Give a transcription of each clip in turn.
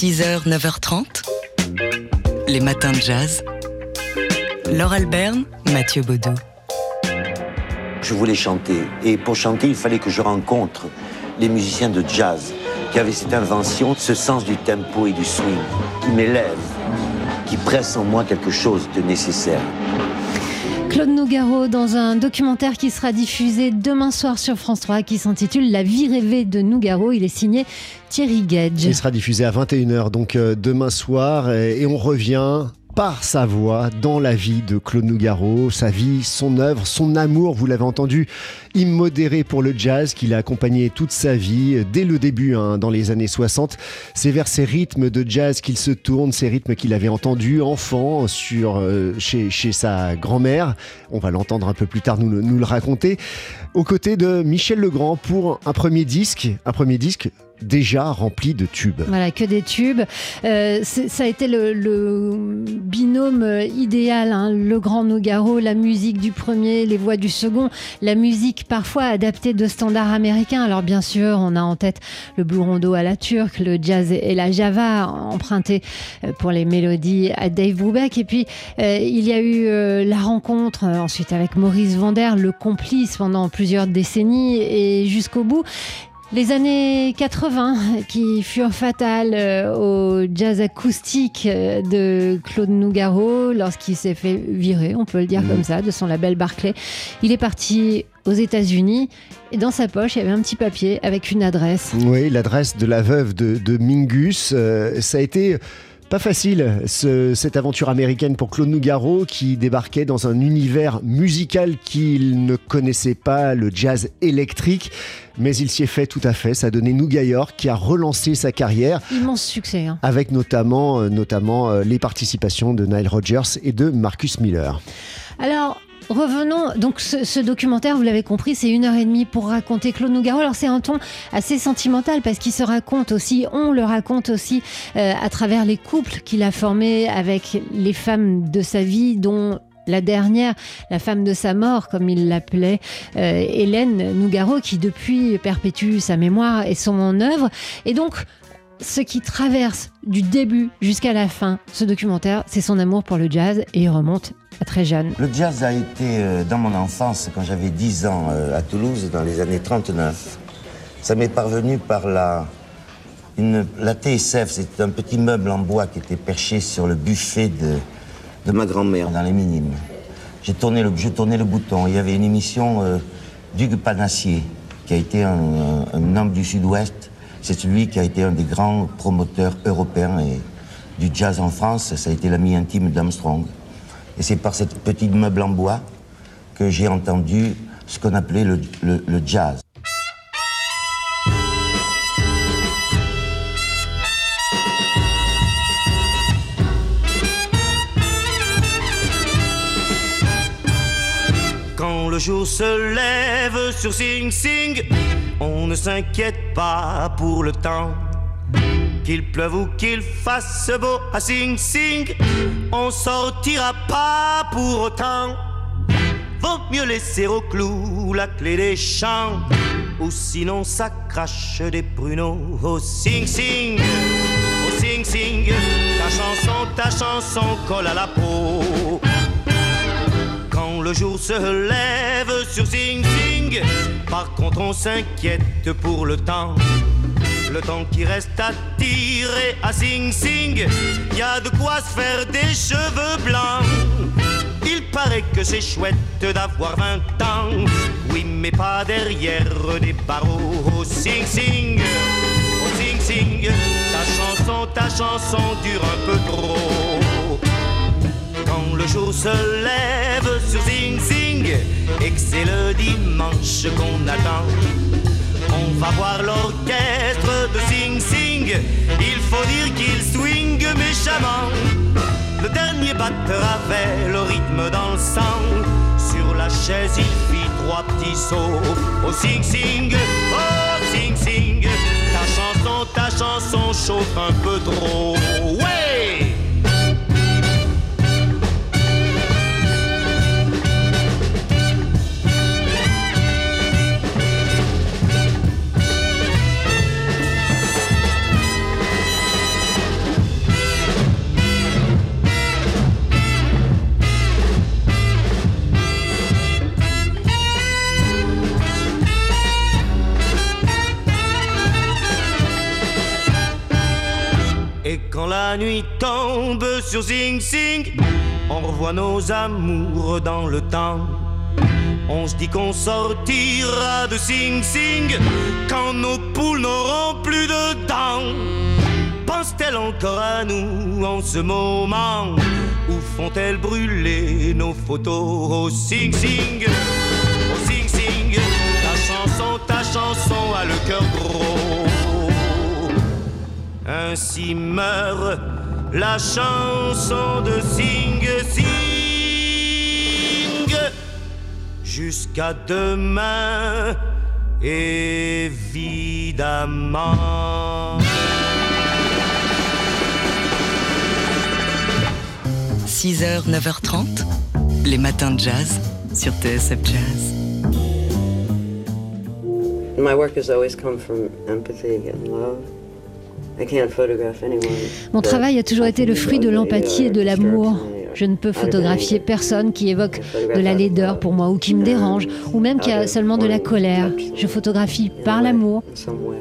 6h, 9h30. Les matins de jazz. Laure Alberne, Mathieu Baudou. Je voulais chanter. Et pour chanter, il fallait que je rencontre les musiciens de jazz qui avaient cette invention, ce sens du tempo et du swing, qui m'élève, qui presse en moi quelque chose de nécessaire. Claude Nougaro dans un documentaire qui sera diffusé demain soir sur France 3 qui s'intitule La vie rêvée de Nougaro. Il est signé Thierry Gage. Il sera diffusé à 21h donc euh, demain soir et on revient par sa voix dans la vie de Claude Nougaro, sa vie, son œuvre, son amour, vous l'avez entendu, immodéré pour le jazz qu'il a accompagné toute sa vie, dès le début, hein, dans les années 60. C'est vers ces rythmes de jazz qu'il se tourne, ces rythmes qu'il avait entendus enfant euh, chez, chez, sa grand-mère. On va l'entendre un peu plus tard nous, nous le raconter. Aux côtés de Michel Legrand pour un premier disque, un premier disque déjà rempli de tubes. Voilà, que des tubes. Euh, ça a été le, binôme idéal, hein. le grand Nogaro, la musique du premier, les voix du second, la musique parfois adaptée de standards américains. Alors bien sûr, on a en tête le blue rondo à la turque, le jazz et la java empruntés euh, pour les mélodies à Dave Brubeck. Et puis euh, il y a eu la rencontre ensuite avec Maurice Vander, le complice pendant plusieurs décennies et jusqu'au bout. Les années 80 qui furent fatales euh, au jazz acoustique euh, de Claude Nougaro lorsqu'il s'est fait virer, on peut le dire mmh. comme ça, de son label Barclay. Il est parti aux États-Unis et dans sa poche, il y avait un petit papier avec une adresse. Oui, l'adresse de la veuve de, Mingus. Euh, ça a été pas facile, cette aventure américaine pour Claude Nougaro qui débarquait dans un univers musical qu'il ne connaissait pas, le jazz électrique. Mais il s'y est fait tout à fait. Ça a donné Nouga York qui a relancé sa carrière. Immense succès. Hein. Avec notamment, euh, notamment euh, les participations de Nile Rodgers et de Marcus Miller. Alors, Revenons, donc ce, documentaire, vous l'avez compris, c'est une heure et demie pour raconter Claude Nougaro. Alors c'est un ton assez sentimental parce qu'il se raconte aussi, on le raconte aussi euh, à travers les couples qu'il a formés avec les femmes de sa vie, dont la dernière, la femme de sa mort, comme il l'appelait, euh, Hélène Nougaro, qui depuis perpétue sa mémoire et son œuvre. Et donc, ce qui traverse du début jusqu'à la fin ce documentaire, c'est son amour pour le jazz et il remonte très. Le jazz a été euh, dans mon enfance, quand j'avais 10 ans, euh, à Toulouse, dans les années 39. Ça m'est parvenu par la, la TSF, c'était un petit meuble en bois qui était perché sur le buffet de, ma grand-mère dans les Minimes. J'ai tourné le, le bouton. Il y avait une émission euh, d'Hugues Panassier, qui a été un, un homme du Sud-Ouest. C'est celui qui a été un des grands promoteurs européens et du jazz en France. Ça a été l'ami intime d'Armstrong. Et c'est par cette petite meuble en bois que j'ai entendu ce qu'on appelait le, jazz. Quand le jour se lève sur Sing Sing, on ne s'inquiète pas pour le temps qu'il pleuve ou qu'il fasse beau à Sing Sing, on sortira pas pour autant. Vaut mieux laisser au clou la clé des champs, ou sinon ça crache des pruneaux au Sing Sing. Au Sing Sing, ta chanson, ta chanson colle à la peau. Quand le jour se lève sur Sing Sing, par contre on s'inquiète pour le temps le temps qui reste à tirer à Sing Sing, y a de quoi se faire des cheveux blancs. Il paraît que c'est chouette d'avoir 20 ans, oui, mais pas derrière des barreaux. Oh, Sing Sing, oh, Sing Sing, ta chanson, ta chanson dure un peu trop. Quand le jour se lève sur Sing Sing et que c'est le dimanche qu'on attend on va voir l'orchestre de Sing Sing. Il faut dire qu'il swing méchamment. Le dernier batteur avait le rythme dans le sang. Sur la chaise, il fit trois petits sauts. Oh Sing Sing, oh Sing Sing. Ta chanson, ta chanson chauffe un peu trop. Ouais! La nuit tombe sur Sing Sing, on revoit nos amours dans le temps. On se dit qu'on sortira de Sing Sing quand nos poules n'auront plus de dents. Pense-t-elle encore à nous en ce moment? Ou font-elles brûler nos photos? Au Sing Sing Au Sing Sing Ta chanson, ta chanson a le cœur gros Ainsi meurt la chanson de Sing Sing Jusqu'à demain, évidemment. 6h, 9h30, les matins de jazz sur TSF Jazz. My work has always come from empathy and love. Mon travail a toujours été le fruit de l'empathie et de l'amour. Je ne peux photographier personne qui évoque de la laideur pour moi ou qui me dérange ou même qui a seulement de la colère. Je photographie par l'amour,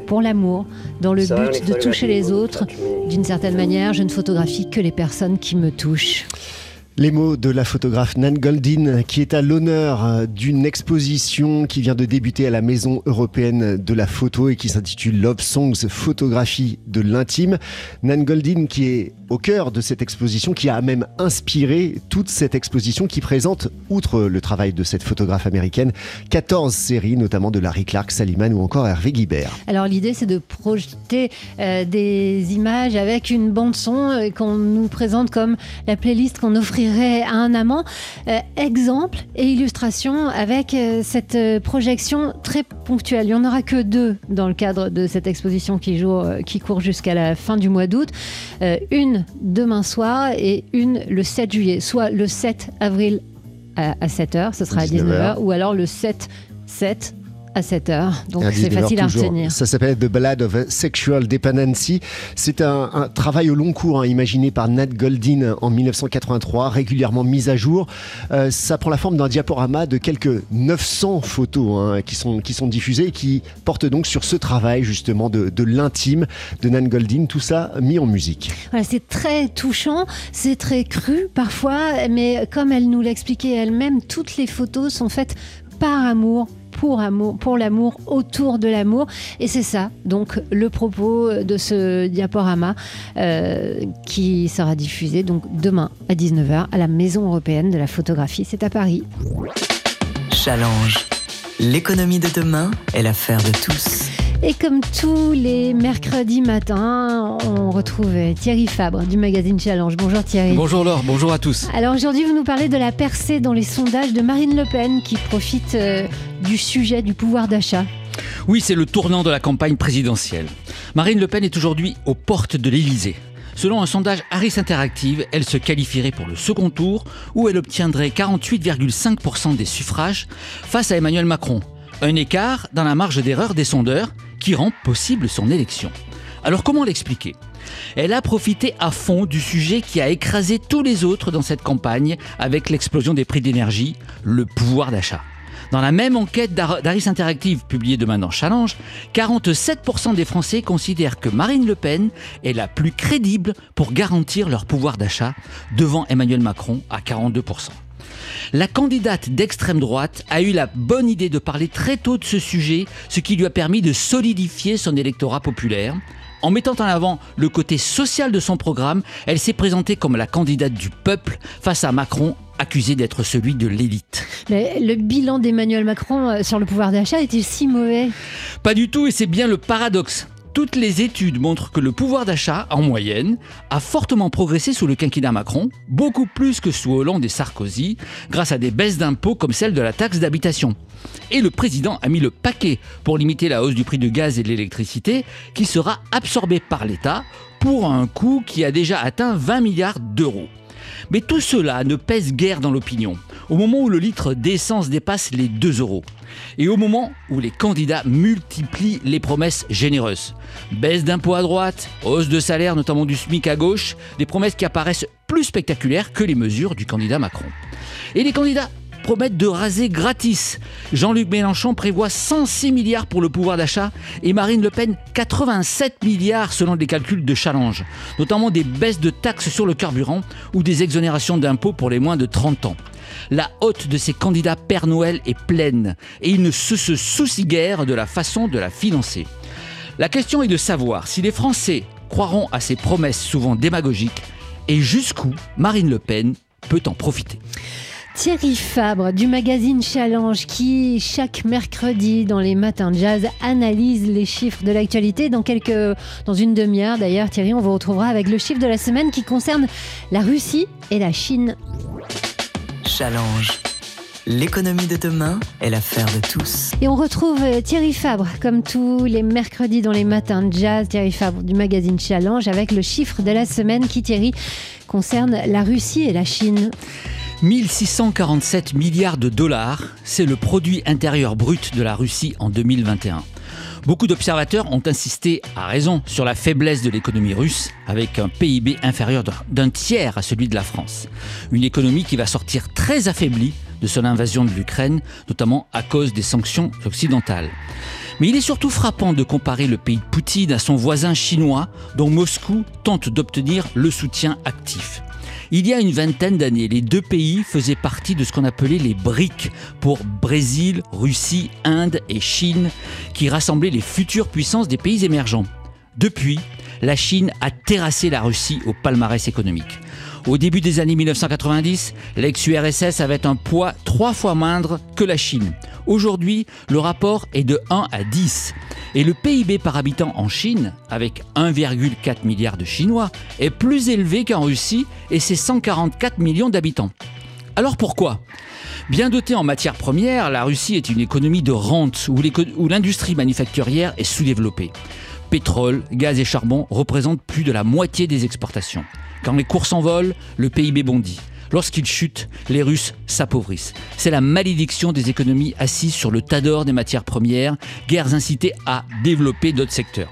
pour l'amour, dans le but de toucher les autres. D'une certaine manière, je ne photographie que les personnes qui me touchent. Les mots de la photographe Nan Goldin, qui est à l'honneur euh, d'une exposition qui vient de débuter à la Maison européenne de la photo et qui s'intitule Love Songs, photographie de l'intime. Nan Goldin, qui est au cœur de cette exposition, qui a même inspiré toute cette exposition qui présente, outre le travail de cette photographe américaine, 14 séries, notamment de Larry Clark, Saliman ou encore Hervé Guibert. Alors l'idée, c'est de projeter euh, des images avec une bande son euh, qu'on nous présente comme la playlist qu'on offrirait à un amant. Euh, exemple et illustration avec euh, cette euh, projection très ponctuelle. Il n'y en aura que deux dans le cadre de cette exposition qui, joue, qui court jusqu'à la fin du mois d'août. une demain soir et une le 7 juillet, soit le 7 avril à, 7h, ce sera à 19h, ou alors le 7 7 à 7 heures. Donc c'est facile à retenir. Ça s'appelle The Ballad of Sexual Dependency. C'est un, travail au long cours hein, imaginé par Nat Goldin en 1983, régulièrement mis à jour. Euh, ça prend la forme d'un diaporama de quelques 900 photos hein, qui, sont, qui sont diffusées et qui portent donc sur ce travail justement de, de l'intime de Nat Goldin. Tout ça mis en musique. Voilà, c'est très touchant, c'est très cru parfois, mais comme elle nous l'expliquait elle-même, toutes les photos sont faites par amour, pour, amour, pour l'amour, autour de l'amour. Et c'est ça, donc, le propos de ce diaporama euh, qui sera diffusé donc demain à 19h à la Maison européenne de la photographie. C'est à Paris. Challenge. L'économie de demain est l'affaire de tous. Et comme tous les mercredis matins, on retrouve Thierry Fabre du magazine Challenge. Bonjour Thierry. Bonjour Laure, bonjour à tous. Alors aujourd'hui, vous nous parlez de la percée dans les sondages de Marine Le Pen qui profite euh, du sujet du pouvoir d'achat. Oui, c'est le tournant de la campagne présidentielle. Marine Le Pen est aujourd'hui aux portes de l'Élysée. Selon un sondage Harris Interactive, elle se qualifierait pour le second tour où elle obtiendrait 48,5% des suffrages face à Emmanuel Macron. Un écart dans la marge d'erreur des sondeurs qui rend possible son élection. Alors comment l'expliquer? Elle a profité à fond du sujet qui a écrasé tous les autres dans cette campagne avec l'explosion des prix d'énergie, le pouvoir d'achat. Dans la même enquête d'Aris Interactive publiée demain dans Challenge, 47% des Français considèrent que Marine Le Pen est la plus crédible pour garantir leur pouvoir d'achat devant Emmanuel Macron à 42%. La candidate d'extrême droite a eu la bonne idée de parler très tôt de ce sujet, ce qui lui a permis de solidifier son électorat populaire. En mettant en avant le côté social de son programme, elle s'est présentée comme la candidate du peuple face à Macron accusé d'être celui de l'élite. Mais le bilan d'Emmanuel Macron euh, sur le pouvoir d'achat est-il si mauvais? Pas du tout et c'est bien le paradoxe. Toutes les études montrent que le pouvoir d'achat, en moyenne, a fortement progressé sous le quinquennat Macron, beaucoup plus que sous Hollande et Sarkozy, grâce à des baisses d'impôts comme celle de la taxe d'habitation. Et le président a mis le paquet pour limiter la hausse du prix du gaz et de l'électricité, qui sera absorbé par l'État pour un coût qui a déjà atteint 20 milliards d'euros. Mais tout cela ne pèse guère dans l'opinion, au moment où le litre d'essence dépasse les 2 euros. Et au moment où les candidats multiplient les promesses généreuses. Baisse d'impôts à droite, hausse de salaire notamment du SMIC à gauche, des promesses qui apparaissent plus spectaculaires que les mesures du candidat Macron. Et les candidats promettent de raser gratis. Jean-Luc Mélenchon prévoit 106 milliards pour le pouvoir d'achat et Marine Le Pen 87 milliards selon les calculs de Challenge, notamment des baisses de taxes sur le carburant ou des exonérations d'impôts pour les moins de 30 ans. La hotte de ces candidats Père Noël est pleine et ils ne se soucient guère de la façon de la financer. La question est de savoir si les Français croiront à ces promesses souvent démagogiques et jusqu'où Marine Le Pen peut en profiter. Thierry Fabre du magazine Challenge qui chaque mercredi dans les matins de jazz analyse les chiffres de l'actualité. Dans quelques, dans une demi-heure d'ailleurs, Thierry, on vous retrouvera avec le chiffre de la semaine qui concerne la Russie et la Chine. Challenge. L'économie de demain est l'affaire de tous. Et on retrouve euh, Thierry Fabre, comme tous les mercredis dans les matins de jazz, Thierry Fabre du magazine Challenge, avec le chiffre de la semaine qui, Thierry, concerne la Russie et la Chine. 1647 milliards de dollars, c'est le produit intérieur brut de la Russie en 2021. Beaucoup d'observateurs ont insisté, à raison, sur la faiblesse de l'économie russe, avec un PIB inférieur d'un tiers à celui de la France. Une économie qui va sortir très affaiblie de son invasion de l'Ukraine, notamment à cause des sanctions occidentales. Mais il est surtout frappant de comparer le pays de Poutine à son voisin chinois, dont Moscou tente d'obtenir le soutien actif. Il y a une vingtaine d'années, les deux pays faisaient partie de ce qu'on appelait les BRIC pour Brésil, Russie, Inde et Chine, qui rassemblaient les futures puissances des pays émergents. Depuis, la Chine a terrassé la Russie au palmarès économique. Au début des années 1990, l'ex-URSS avait un poids trois fois moindre que la Chine. Aujourd'hui, le rapport est de 1 à 10. Et le PIB par habitant en Chine, avec 1,4 milliard de Chinois, est plus élevé qu'en Russie et ses 144 millions d'habitants. Alors pourquoi? Bien dotée en matières premières, la Russie est une économie de rente où l'industrie manufacturière est sous-développée. Pétrole, gaz et charbon représentent plus de la moitié des exportations. Quand les cours s'envolent, le PIB bondit. Lorsqu'il chute, les Russes s'appauvrissent. C'est la malédiction des économies assises sur le tas d'or des matières premières, guerres incitées à développer d'autres secteurs.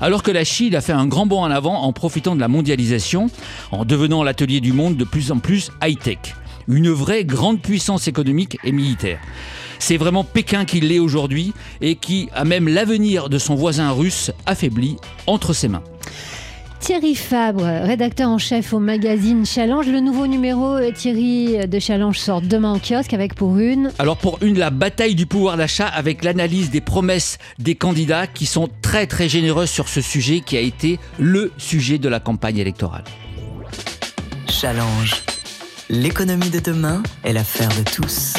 Alors que la Chine a fait un grand bond en avant en profitant de la mondialisation, en devenant l'atelier du monde de plus en plus high-tech. Une vraie grande puissance économique et militaire. C'est vraiment Pékin qui l'est aujourd'hui et qui a même l'avenir de son voisin russe affaibli entre ses mains. Thierry Fabre, rédacteur en chef au magazine Challenge. Le nouveau numéro, euh, Thierry, de Challenge sort demain en kiosque avec pour une. Alors pour une, la bataille du pouvoir d'achat avec l'analyse des promesses des candidats qui sont très très généreux sur ce sujet qui a été le sujet de la campagne électorale. Challenge. L'économie de demain est l'affaire de tous.